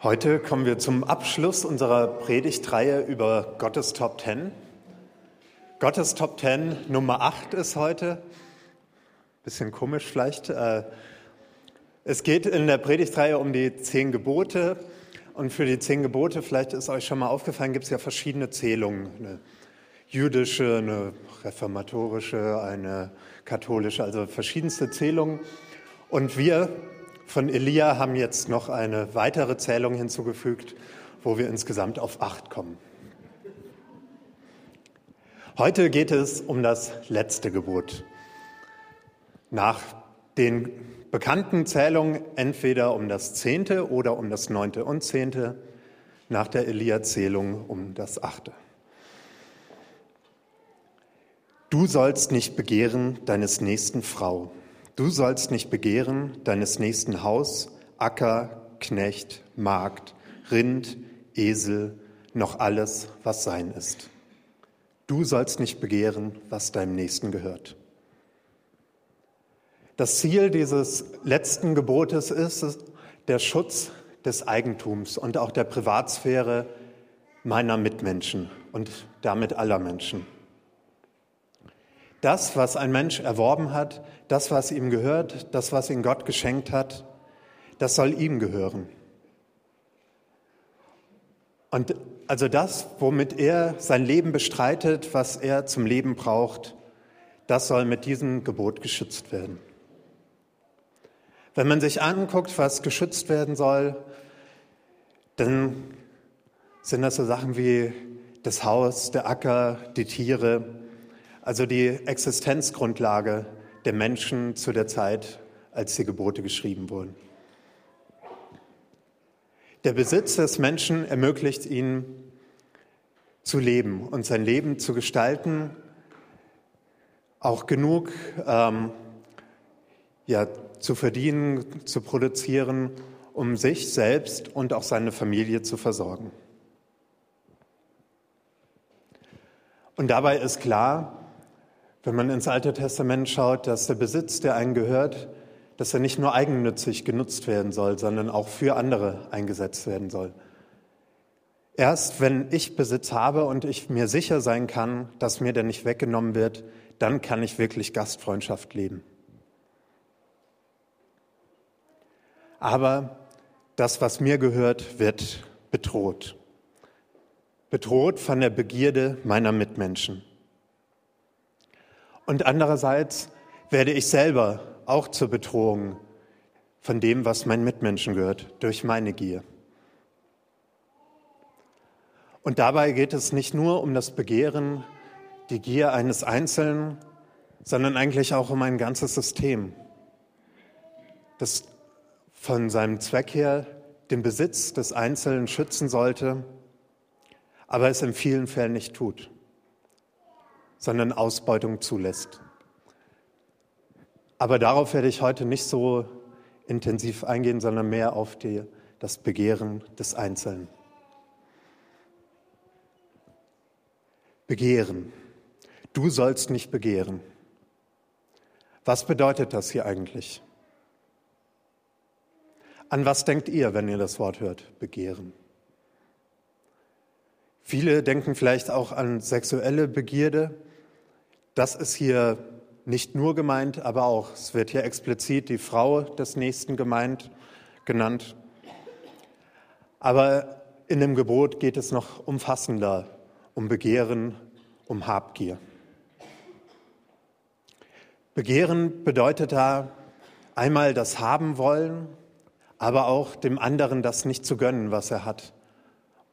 Heute kommen wir zum Abschluss unserer Predigtreihe über Gottes Top Ten. Gottes Top Ten Nummer 8 ist heute. Bisschen komisch vielleicht. Äh, es geht in der Predigtreihe um die zehn Gebote. Und für die zehn Gebote, vielleicht ist euch schon mal aufgefallen, gibt es ja verschiedene Zählungen. Eine jüdische, eine reformatorische, eine katholische, also verschiedenste Zählungen. Und wir von Elia haben jetzt noch eine weitere Zählung hinzugefügt, wo wir insgesamt auf acht kommen. Heute geht es um das letzte Gebot. Nach den bekannten Zählungen entweder um das zehnte oder um das neunte und zehnte, nach der Elia-Zählung um das achte. Du sollst nicht begehren deines nächsten Frau. Du sollst nicht begehren deines nächsten Haus, Acker, Knecht, Magd, Rind, Esel, noch alles, was sein ist. Du sollst nicht begehren, was deinem Nächsten gehört. Das Ziel dieses letzten Gebotes ist der Schutz des Eigentums und auch der Privatsphäre meiner Mitmenschen und damit aller Menschen. Das, was ein Mensch erworben hat, das, was ihm gehört, das, was ihm Gott geschenkt hat, das soll ihm gehören. Und also das, womit er sein Leben bestreitet, was er zum Leben braucht, das soll mit diesem Gebot geschützt werden. Wenn man sich anguckt, was geschützt werden soll, dann sind das so Sachen wie das Haus, der Acker, die Tiere, also die Existenzgrundlage der Menschen zu der Zeit, als die Gebote geschrieben wurden. Der Besitz des Menschen ermöglicht ihnen zu leben und sein Leben zu gestalten, auch genug ähm, ja, zu verdienen, zu produzieren, um sich selbst und auch seine Familie zu versorgen. Und dabei ist klar, wenn man ins Alte Testament schaut, dass der Besitz, der einen gehört, dass er nicht nur eigennützig genutzt werden soll, sondern auch für andere eingesetzt werden soll. Erst wenn ich Besitz habe und ich mir sicher sein kann, dass mir der nicht weggenommen wird, dann kann ich wirklich Gastfreundschaft leben. Aber das, was mir gehört, wird bedroht. Bedroht von der Begierde meiner Mitmenschen. Und andererseits werde ich selber auch zur Bedrohung von dem, was meinen Mitmenschen gehört, durch meine Gier. Und dabei geht es nicht nur um das Begehren, die Gier eines Einzelnen, sondern eigentlich auch um ein ganzes System, das von seinem Zweck her den Besitz des Einzelnen schützen sollte, aber es in vielen Fällen nicht tut sondern Ausbeutung zulässt. Aber darauf werde ich heute nicht so intensiv eingehen, sondern mehr auf die, das Begehren des Einzelnen. Begehren. Du sollst nicht begehren. Was bedeutet das hier eigentlich? An was denkt ihr, wenn ihr das Wort hört? Begehren. Viele denken vielleicht auch an sexuelle Begierde, das ist hier nicht nur gemeint, aber auch, es wird hier explizit die Frau des Nächsten gemeint, genannt. Aber in dem Gebot geht es noch umfassender um Begehren, um Habgier. Begehren bedeutet da einmal das Haben wollen, aber auch dem anderen das nicht zu gönnen, was er hat,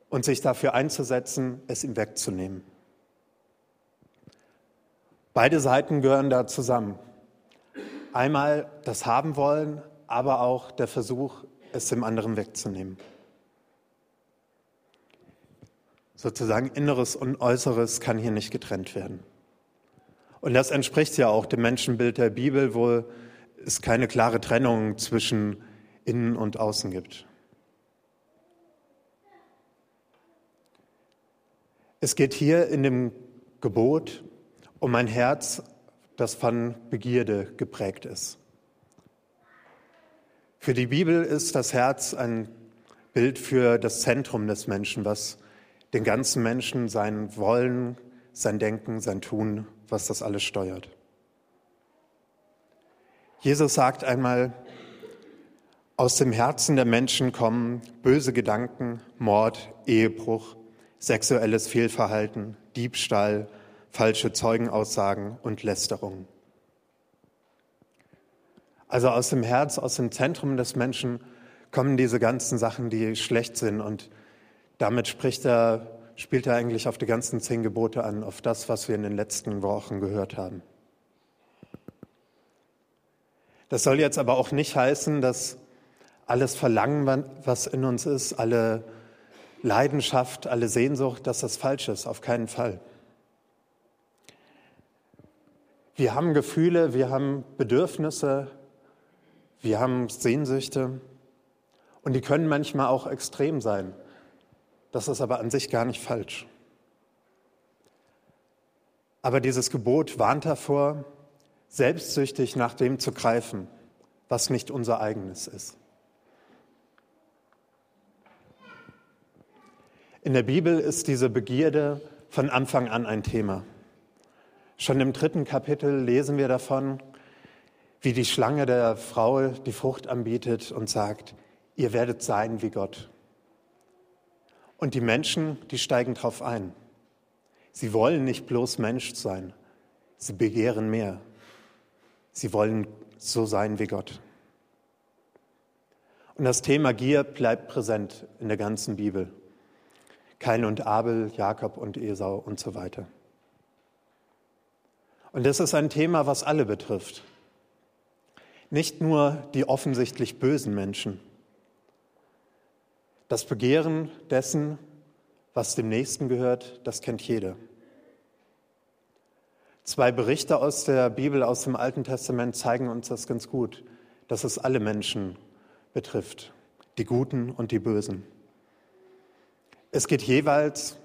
und sich dafür einzusetzen, es ihm wegzunehmen. Beide Seiten gehören da zusammen. Einmal das haben wollen, aber auch der Versuch, es dem anderen wegzunehmen. Sozusagen Inneres und Äußeres kann hier nicht getrennt werden. Und das entspricht ja auch dem Menschenbild der Bibel, wo es keine klare Trennung zwischen Innen und Außen gibt. Es geht hier in dem Gebot um ein Herz, das von Begierde geprägt ist. Für die Bibel ist das Herz ein Bild für das Zentrum des Menschen, was den ganzen Menschen, sein Wollen, sein Denken, sein Tun, was das alles steuert. Jesus sagt einmal, aus dem Herzen der Menschen kommen böse Gedanken, Mord, Ehebruch, sexuelles Fehlverhalten, Diebstahl, falsche Zeugenaussagen und Lästerung. Also aus dem Herz, aus dem Zentrum des Menschen kommen diese ganzen Sachen, die schlecht sind. Und damit spricht er, spielt er eigentlich auf die ganzen zehn Gebote an, auf das, was wir in den letzten Wochen gehört haben. Das soll jetzt aber auch nicht heißen, dass alles Verlangen, was in uns ist, alle Leidenschaft, alle Sehnsucht, dass das falsch ist. Auf keinen Fall. Wir haben Gefühle, wir haben Bedürfnisse, wir haben Sehnsüchte und die können manchmal auch extrem sein. Das ist aber an sich gar nicht falsch. Aber dieses Gebot warnt davor, selbstsüchtig nach dem zu greifen, was nicht unser eigenes ist. In der Bibel ist diese Begierde von Anfang an ein Thema. Schon im dritten Kapitel lesen wir davon, wie die Schlange der Frau die Frucht anbietet und sagt, ihr werdet sein wie Gott. Und die Menschen, die steigen darauf ein. Sie wollen nicht bloß Mensch sein, sie begehren mehr. Sie wollen so sein wie Gott. Und das Thema Gier bleibt präsent in der ganzen Bibel. Kain und Abel, Jakob und Esau und so weiter. Und das ist ein Thema, was alle betrifft. Nicht nur die offensichtlich bösen Menschen. Das Begehren dessen, was dem Nächsten gehört, das kennt jeder. Zwei Berichte aus der Bibel, aus dem Alten Testament zeigen uns das ganz gut, dass es alle Menschen betrifft, die Guten und die Bösen. Es geht jeweils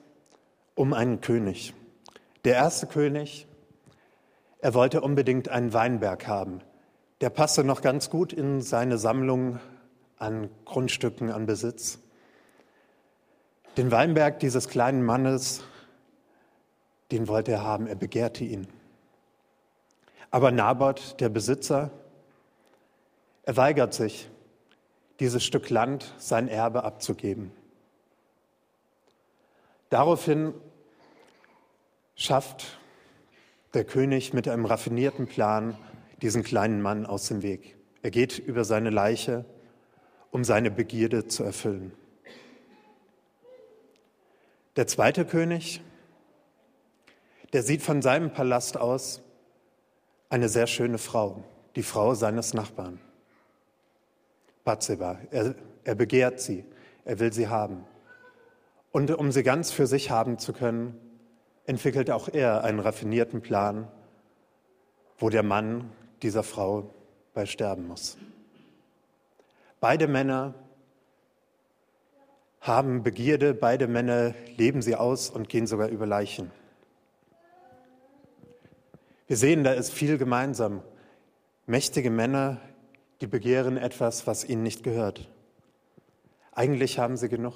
um einen König. Der erste König, er wollte unbedingt einen Weinberg haben. Der passte noch ganz gut in seine Sammlung an Grundstücken, an Besitz. Den Weinberg dieses kleinen Mannes, den wollte er haben, er begehrte ihn. Aber Naboth, der Besitzer, er weigert sich, dieses Stück Land, sein Erbe abzugeben. Daraufhin schafft der König mit einem raffinierten Plan diesen kleinen Mann aus dem Weg. Er geht über seine Leiche, um seine Begierde zu erfüllen. Der zweite König, der sieht von seinem Palast aus eine sehr schöne Frau, die Frau seines Nachbarn. Bathseba. Er, er begehrt sie, er will sie haben. Und um sie ganz für sich haben zu können, entwickelt auch er einen raffinierten Plan, wo der Mann dieser Frau bei sterben muss. Beide Männer haben Begierde, beide Männer leben sie aus und gehen sogar über Leichen. Wir sehen, da ist viel gemeinsam. Mächtige Männer, die begehren etwas, was ihnen nicht gehört. Eigentlich haben sie genug.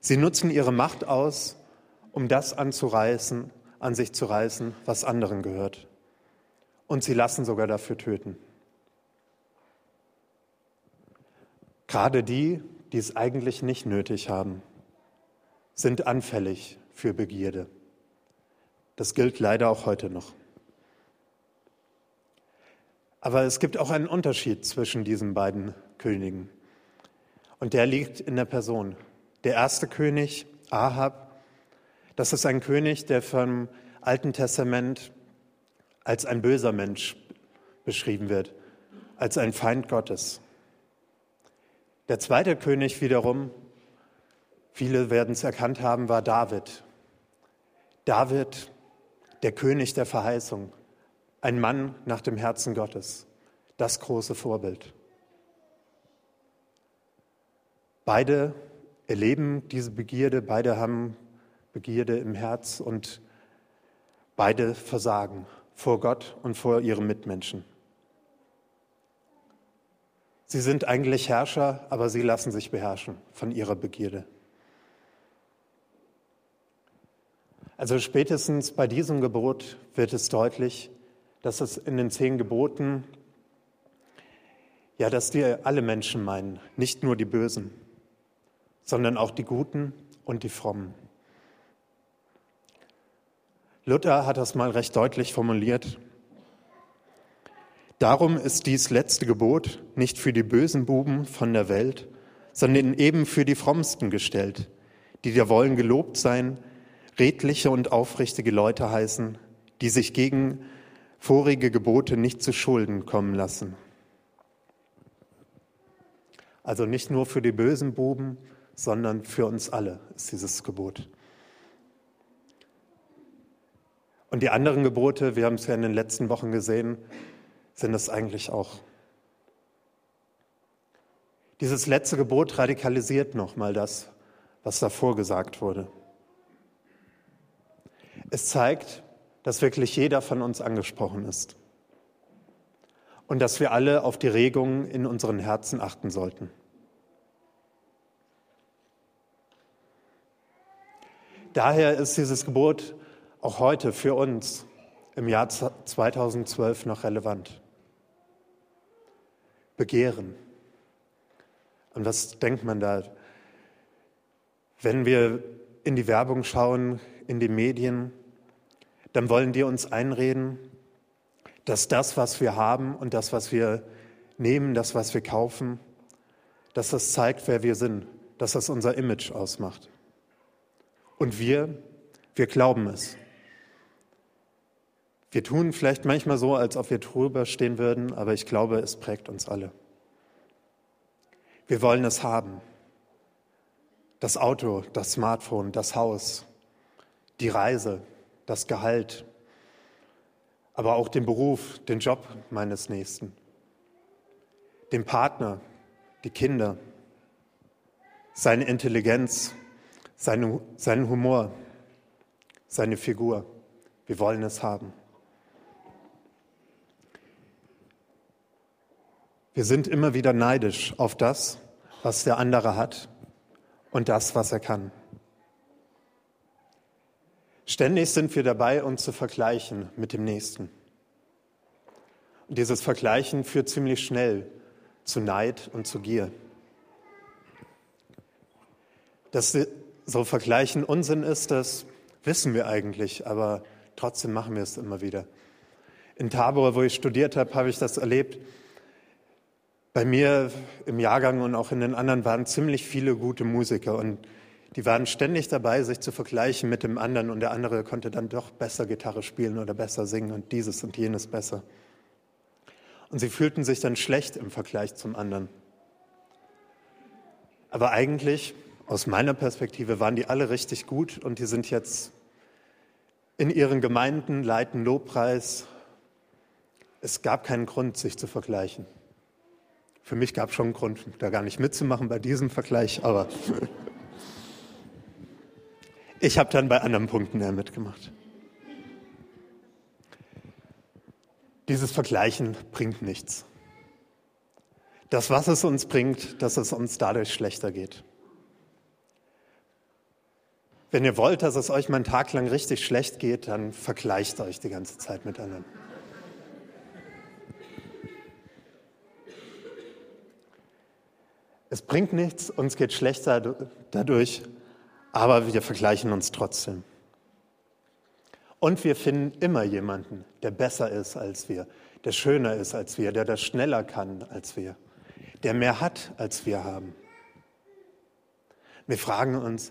Sie nutzen ihre Macht aus, um das anzureißen, an sich zu reißen, was anderen gehört. Und sie lassen sogar dafür töten. Gerade die, die es eigentlich nicht nötig haben, sind anfällig für Begierde. Das gilt leider auch heute noch. Aber es gibt auch einen Unterschied zwischen diesen beiden Königen. Und der liegt in der Person. Der erste König, Ahab, das ist ein König, der vom Alten Testament als ein böser Mensch beschrieben wird, als ein Feind Gottes. Der zweite König wiederum, viele werden es erkannt haben, war David. David, der König der Verheißung, ein Mann nach dem Herzen Gottes, das große Vorbild. Beide erleben diese Begierde, beide haben Begierde im Herz und beide versagen vor Gott und vor ihren Mitmenschen. Sie sind eigentlich Herrscher, aber sie lassen sich beherrschen von ihrer Begierde. Also spätestens bei diesem Gebot wird es deutlich, dass es in den zehn Geboten, ja, dass die alle Menschen meinen, nicht nur die Bösen, sondern auch die Guten und die Frommen. Luther hat das mal recht deutlich formuliert. Darum ist dies letzte Gebot nicht für die bösen Buben von der Welt, sondern eben für die Frommsten gestellt, die da wollen gelobt sein, redliche und aufrichtige Leute heißen, die sich gegen vorige Gebote nicht zu Schulden kommen lassen. Also nicht nur für die bösen Buben, sondern für uns alle ist dieses Gebot. Und die anderen Gebote, wir haben es ja in den letzten Wochen gesehen, sind es eigentlich auch. Dieses letzte Gebot radikalisiert nochmal das, was davor gesagt wurde. Es zeigt, dass wirklich jeder von uns angesprochen ist und dass wir alle auf die Regungen in unseren Herzen achten sollten. Daher ist dieses Gebot auch heute für uns im Jahr 2012 noch relevant. Begehren. Und was denkt man da? Wenn wir in die Werbung schauen, in die Medien, dann wollen die uns einreden, dass das, was wir haben und das, was wir nehmen, das, was wir kaufen, dass das zeigt, wer wir sind, dass das unser Image ausmacht. Und wir, wir glauben es. Wir tun vielleicht manchmal so, als ob wir drüber stehen würden, aber ich glaube, es prägt uns alle. Wir wollen es haben. Das Auto, das Smartphone, das Haus, die Reise, das Gehalt, aber auch den Beruf, den Job meines Nächsten, den Partner, die Kinder, seine Intelligenz, seine, seinen Humor, seine Figur. Wir wollen es haben. Wir sind immer wieder neidisch auf das, was der andere hat und das, was er kann. Ständig sind wir dabei, uns zu vergleichen mit dem Nächsten. Und dieses Vergleichen führt ziemlich schnell zu Neid und zu Gier. Dass so Vergleichen Unsinn ist, das wissen wir eigentlich, aber trotzdem machen wir es immer wieder. In Tabor, wo ich studiert habe, habe ich das erlebt. Bei mir im Jahrgang und auch in den anderen waren ziemlich viele gute Musiker und die waren ständig dabei, sich zu vergleichen mit dem anderen und der andere konnte dann doch besser Gitarre spielen oder besser singen und dieses und jenes besser. Und sie fühlten sich dann schlecht im Vergleich zum anderen. Aber eigentlich, aus meiner Perspektive, waren die alle richtig gut und die sind jetzt in ihren Gemeinden, leiten Lobpreis. Es gab keinen Grund, sich zu vergleichen. Für mich gab es schon einen Grund, da gar nicht mitzumachen bei diesem Vergleich, aber ich habe dann bei anderen Punkten eher mitgemacht. Dieses Vergleichen bringt nichts. Das, was es uns bringt, dass es uns dadurch schlechter geht. Wenn ihr wollt, dass es euch mal einen Tag lang richtig schlecht geht, dann vergleicht euch die ganze Zeit mit anderen. Es bringt nichts, uns geht schlechter dadurch, aber wir vergleichen uns trotzdem. Und wir finden immer jemanden, der besser ist als wir, der schöner ist als wir, der das schneller kann als wir, der mehr hat als wir haben. Wir fragen uns,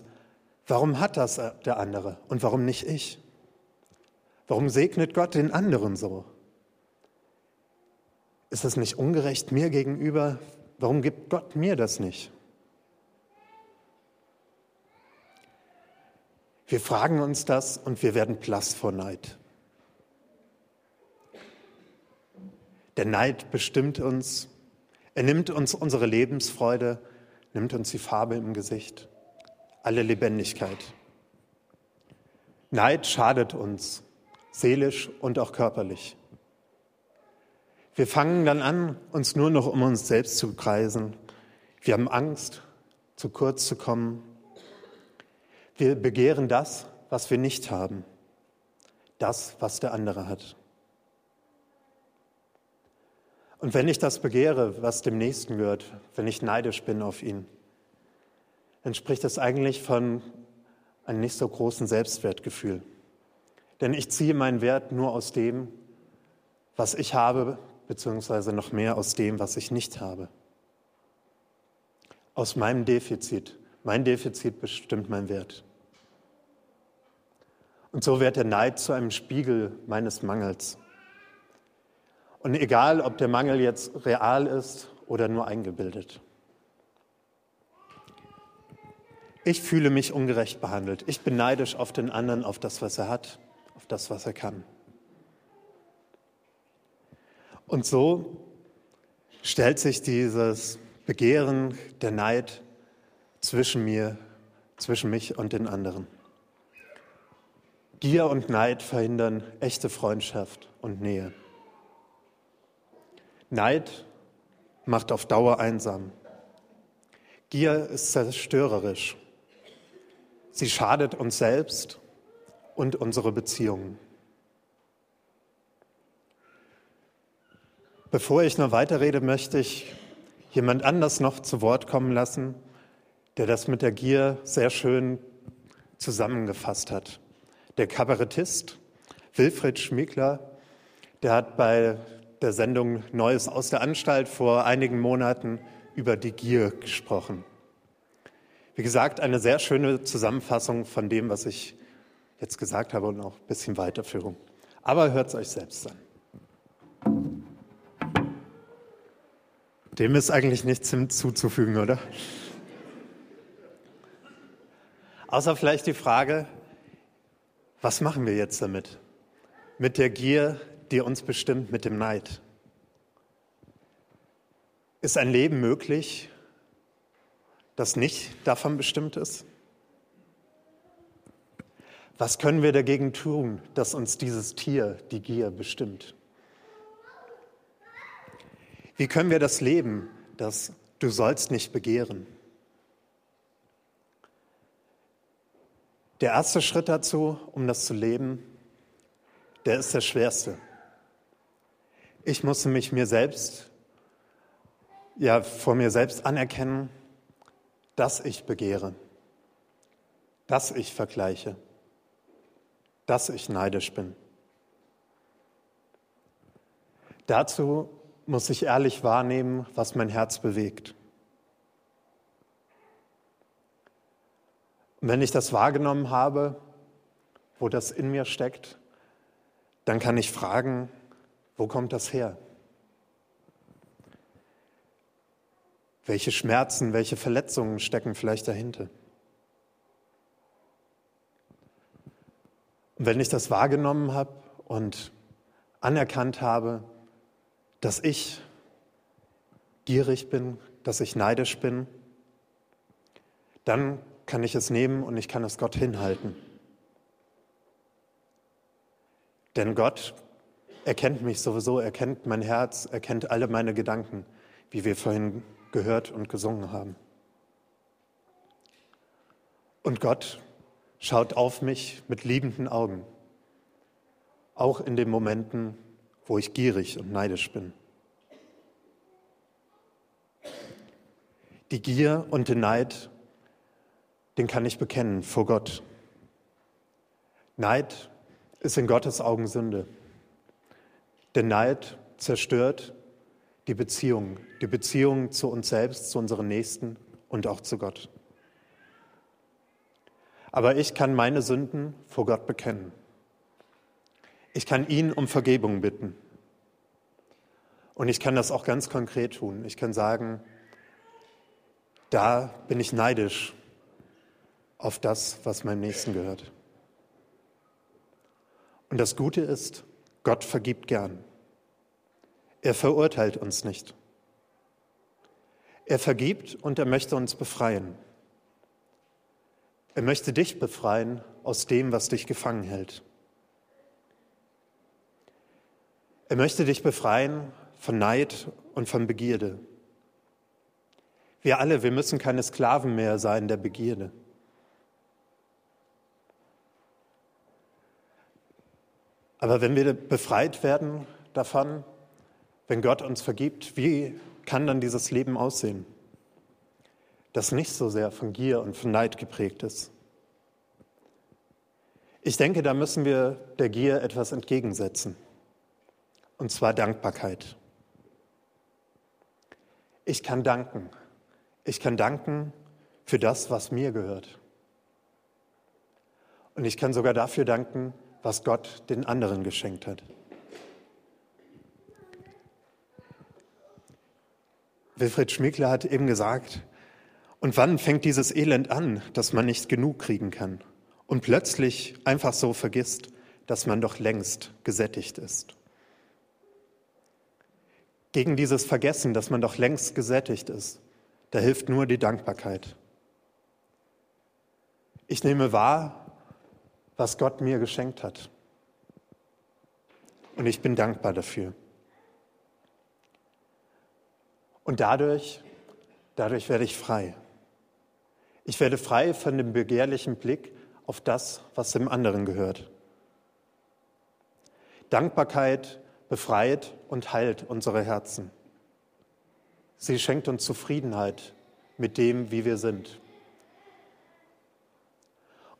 warum hat das der andere und warum nicht ich? Warum segnet Gott den anderen so? Ist es nicht ungerecht mir gegenüber? Warum gibt Gott mir das nicht? Wir fragen uns das und wir werden blass vor Neid. Der Neid bestimmt uns, er nimmt uns unsere Lebensfreude, nimmt uns die Farbe im Gesicht, alle Lebendigkeit. Neid schadet uns, seelisch und auch körperlich. Wir fangen dann an, uns nur noch um uns selbst zu kreisen. Wir haben Angst, zu kurz zu kommen. Wir begehren das, was wir nicht haben, das, was der andere hat. Und wenn ich das begehre, was dem Nächsten gehört, wenn ich neidisch bin auf ihn, dann spricht das eigentlich von einem nicht so großen Selbstwertgefühl. Denn ich ziehe meinen Wert nur aus dem, was ich habe, beziehungsweise noch mehr aus dem, was ich nicht habe. Aus meinem Defizit. Mein Defizit bestimmt mein Wert. Und so wird der Neid zu einem Spiegel meines Mangels. Und egal, ob der Mangel jetzt real ist oder nur eingebildet. Ich fühle mich ungerecht behandelt. Ich bin neidisch auf den anderen, auf das, was er hat, auf das, was er kann. Und so stellt sich dieses Begehren, der Neid zwischen mir, zwischen mich und den anderen. Gier und Neid verhindern echte Freundschaft und Nähe. Neid macht auf Dauer einsam. Gier ist zerstörerisch. Sie schadet uns selbst und unsere Beziehungen. Bevor ich noch weiterrede, möchte ich jemand anders noch zu Wort kommen lassen, der das mit der Gier sehr schön zusammengefasst hat. Der Kabarettist Wilfried Schmiegler, der hat bei der Sendung Neues aus der Anstalt vor einigen Monaten über die Gier gesprochen. Wie gesagt, eine sehr schöne Zusammenfassung von dem, was ich jetzt gesagt habe und auch ein bisschen Weiterführung. Aber hört es euch selbst an. Dem ist eigentlich nichts hinzuzufügen, oder? Außer vielleicht die Frage, was machen wir jetzt damit? Mit der Gier, die uns bestimmt mit dem Neid. Ist ein Leben möglich, das nicht davon bestimmt ist? Was können wir dagegen tun, dass uns dieses Tier, die Gier, bestimmt? Wie können wir das leben, das du sollst nicht begehren? Der erste Schritt dazu, um das zu leben, der ist der schwerste. Ich muss mich mir selbst, ja, vor mir selbst anerkennen, dass ich begehre, dass ich vergleiche, dass ich neidisch bin. Dazu muss ich ehrlich wahrnehmen, was mein Herz bewegt. Und wenn ich das wahrgenommen habe, wo das in mir steckt, dann kann ich fragen, wo kommt das her? Welche Schmerzen, welche Verletzungen stecken vielleicht dahinter? Und wenn ich das wahrgenommen habe und anerkannt habe, dass ich gierig bin, dass ich neidisch bin, dann kann ich es nehmen und ich kann es Gott hinhalten. Denn Gott erkennt mich sowieso, er kennt mein Herz, er kennt alle meine Gedanken, wie wir vorhin gehört und gesungen haben. Und Gott schaut auf mich mit liebenden Augen, auch in den Momenten, wo ich gierig und neidisch bin. Die Gier und den Neid, den kann ich bekennen vor Gott. Neid ist in Gottes Augen Sünde. Denn Neid zerstört die Beziehung, die Beziehung zu uns selbst, zu unseren Nächsten und auch zu Gott. Aber ich kann meine Sünden vor Gott bekennen. Ich kann ihn um Vergebung bitten. Und ich kann das auch ganz konkret tun. Ich kann sagen, da bin ich neidisch auf das, was meinem Nächsten gehört. Und das Gute ist, Gott vergibt gern. Er verurteilt uns nicht. Er vergibt und er möchte uns befreien. Er möchte dich befreien aus dem, was dich gefangen hält. Er möchte dich befreien von Neid und von Begierde. Wir alle, wir müssen keine Sklaven mehr sein der Begierde. Aber wenn wir befreit werden davon, wenn Gott uns vergibt, wie kann dann dieses Leben aussehen, das nicht so sehr von Gier und von Neid geprägt ist? Ich denke, da müssen wir der Gier etwas entgegensetzen, und zwar Dankbarkeit. Ich kann danken. Ich kann danken für das, was mir gehört. Und ich kann sogar dafür danken, was Gott den anderen geschenkt hat. Wilfried Schmiegler hat eben gesagt, und wann fängt dieses Elend an, dass man nicht genug kriegen kann und plötzlich einfach so vergisst, dass man doch längst gesättigt ist? Gegen dieses Vergessen, dass man doch längst gesättigt ist, da hilft nur die Dankbarkeit. Ich nehme wahr, was Gott mir geschenkt hat. Und ich bin dankbar dafür. Und dadurch, dadurch werde ich frei. Ich werde frei von dem begehrlichen Blick auf das, was dem anderen gehört. Dankbarkeit befreit und heilt unsere Herzen. Sie schenkt uns Zufriedenheit mit dem, wie wir sind.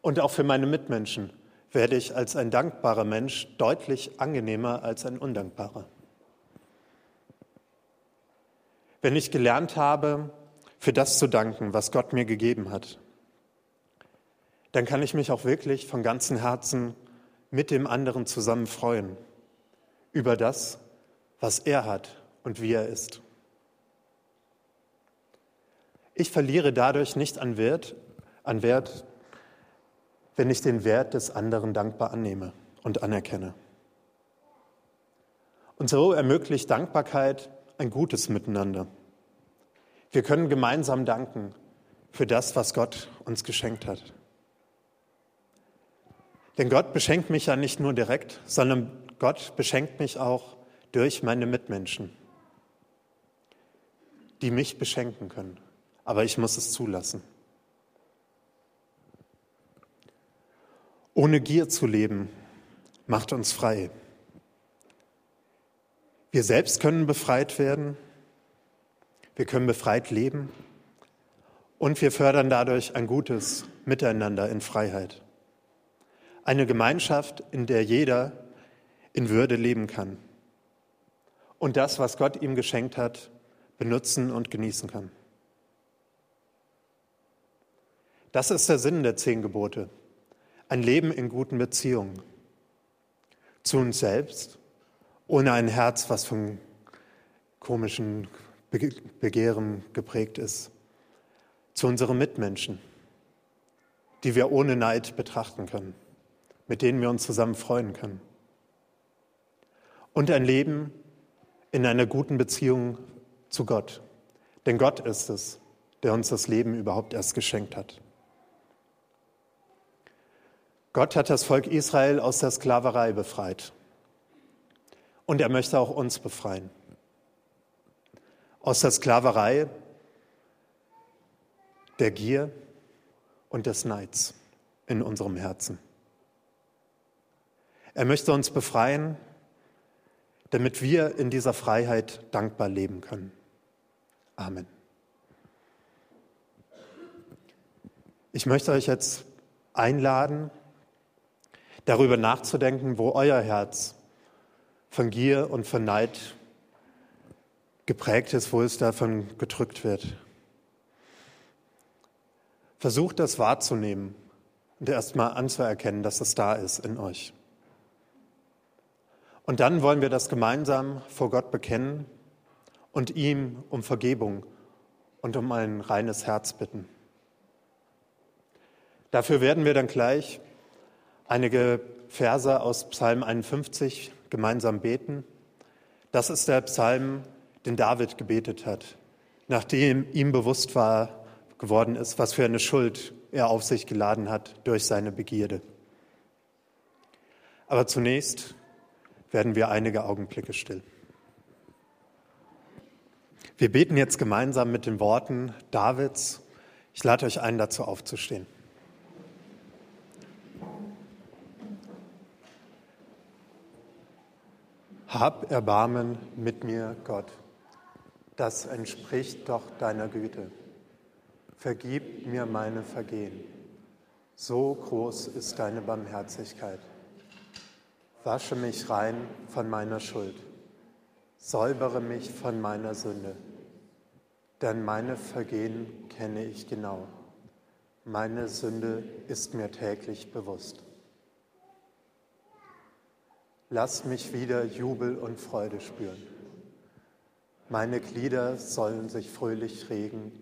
Und auch für meine Mitmenschen werde ich als ein dankbarer Mensch deutlich angenehmer als ein undankbarer. Wenn ich gelernt habe, für das zu danken, was Gott mir gegeben hat, dann kann ich mich auch wirklich von ganzem Herzen mit dem anderen zusammen freuen über das, was er hat und wie er ist. Ich verliere dadurch nicht an Wert, an Wert wenn ich den Wert des anderen dankbar annehme und anerkenne. Und so ermöglicht Dankbarkeit ein gutes Miteinander. Wir können gemeinsam danken für das, was Gott uns geschenkt hat. Denn Gott beschenkt mich ja nicht nur direkt, sondern Gott beschenkt mich auch durch meine Mitmenschen, die mich beschenken können. Aber ich muss es zulassen. Ohne Gier zu leben, macht uns frei. Wir selbst können befreit werden, wir können befreit leben und wir fördern dadurch ein gutes Miteinander in Freiheit. Eine Gemeinschaft, in der jeder in Würde leben kann und das, was Gott ihm geschenkt hat, benutzen und genießen kann. Das ist der Sinn der zehn Gebote ein Leben in guten Beziehungen zu uns selbst, ohne ein Herz, was von komischen Begehren geprägt ist, zu unseren Mitmenschen, die wir ohne Neid betrachten können, mit denen wir uns zusammen freuen können. Und ein Leben in einer guten Beziehung zu Gott. Denn Gott ist es, der uns das Leben überhaupt erst geschenkt hat. Gott hat das Volk Israel aus der Sklaverei befreit. Und er möchte auch uns befreien. Aus der Sklaverei, der Gier und des Neids in unserem Herzen. Er möchte uns befreien, damit wir in dieser Freiheit dankbar leben können. Amen. Ich möchte euch jetzt einladen, darüber nachzudenken, wo euer Herz von Gier und von Neid geprägt ist, wo es davon gedrückt wird. Versucht das wahrzunehmen und erstmal anzuerkennen, dass es da ist in euch. Und dann wollen wir das gemeinsam vor Gott bekennen und ihm um Vergebung und um ein reines Herz bitten. Dafür werden wir dann gleich einige Verse aus Psalm 51 gemeinsam beten. Das ist der Psalm, den David gebetet hat, nachdem ihm bewusst war, geworden ist, was für eine Schuld er auf sich geladen hat durch seine Begierde. Aber zunächst werden wir einige Augenblicke still. Wir beten jetzt gemeinsam mit den Worten Davids. Ich lade euch ein, dazu aufzustehen. Hab Erbarmen mit mir, Gott. Das entspricht doch deiner Güte. Vergib mir meine Vergehen. So groß ist deine Barmherzigkeit. Wasche mich rein von meiner Schuld. Säubere mich von meiner Sünde. Denn meine Vergehen kenne ich genau. Meine Sünde ist mir täglich bewusst. Lass mich wieder Jubel und Freude spüren. Meine Glieder sollen sich fröhlich regen,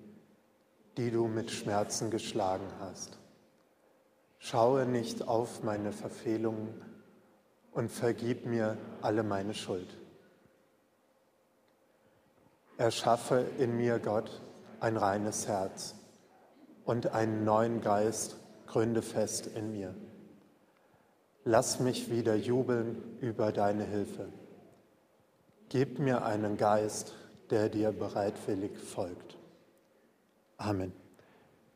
die du mit Schmerzen geschlagen hast. Schaue nicht auf meine Verfehlungen und vergib mir alle meine Schuld. Erschaffe in mir, Gott, ein reines Herz und einen neuen Geist gründe fest in mir. Lass mich wieder jubeln über deine Hilfe. Gib mir einen Geist, der dir bereitwillig folgt. Amen.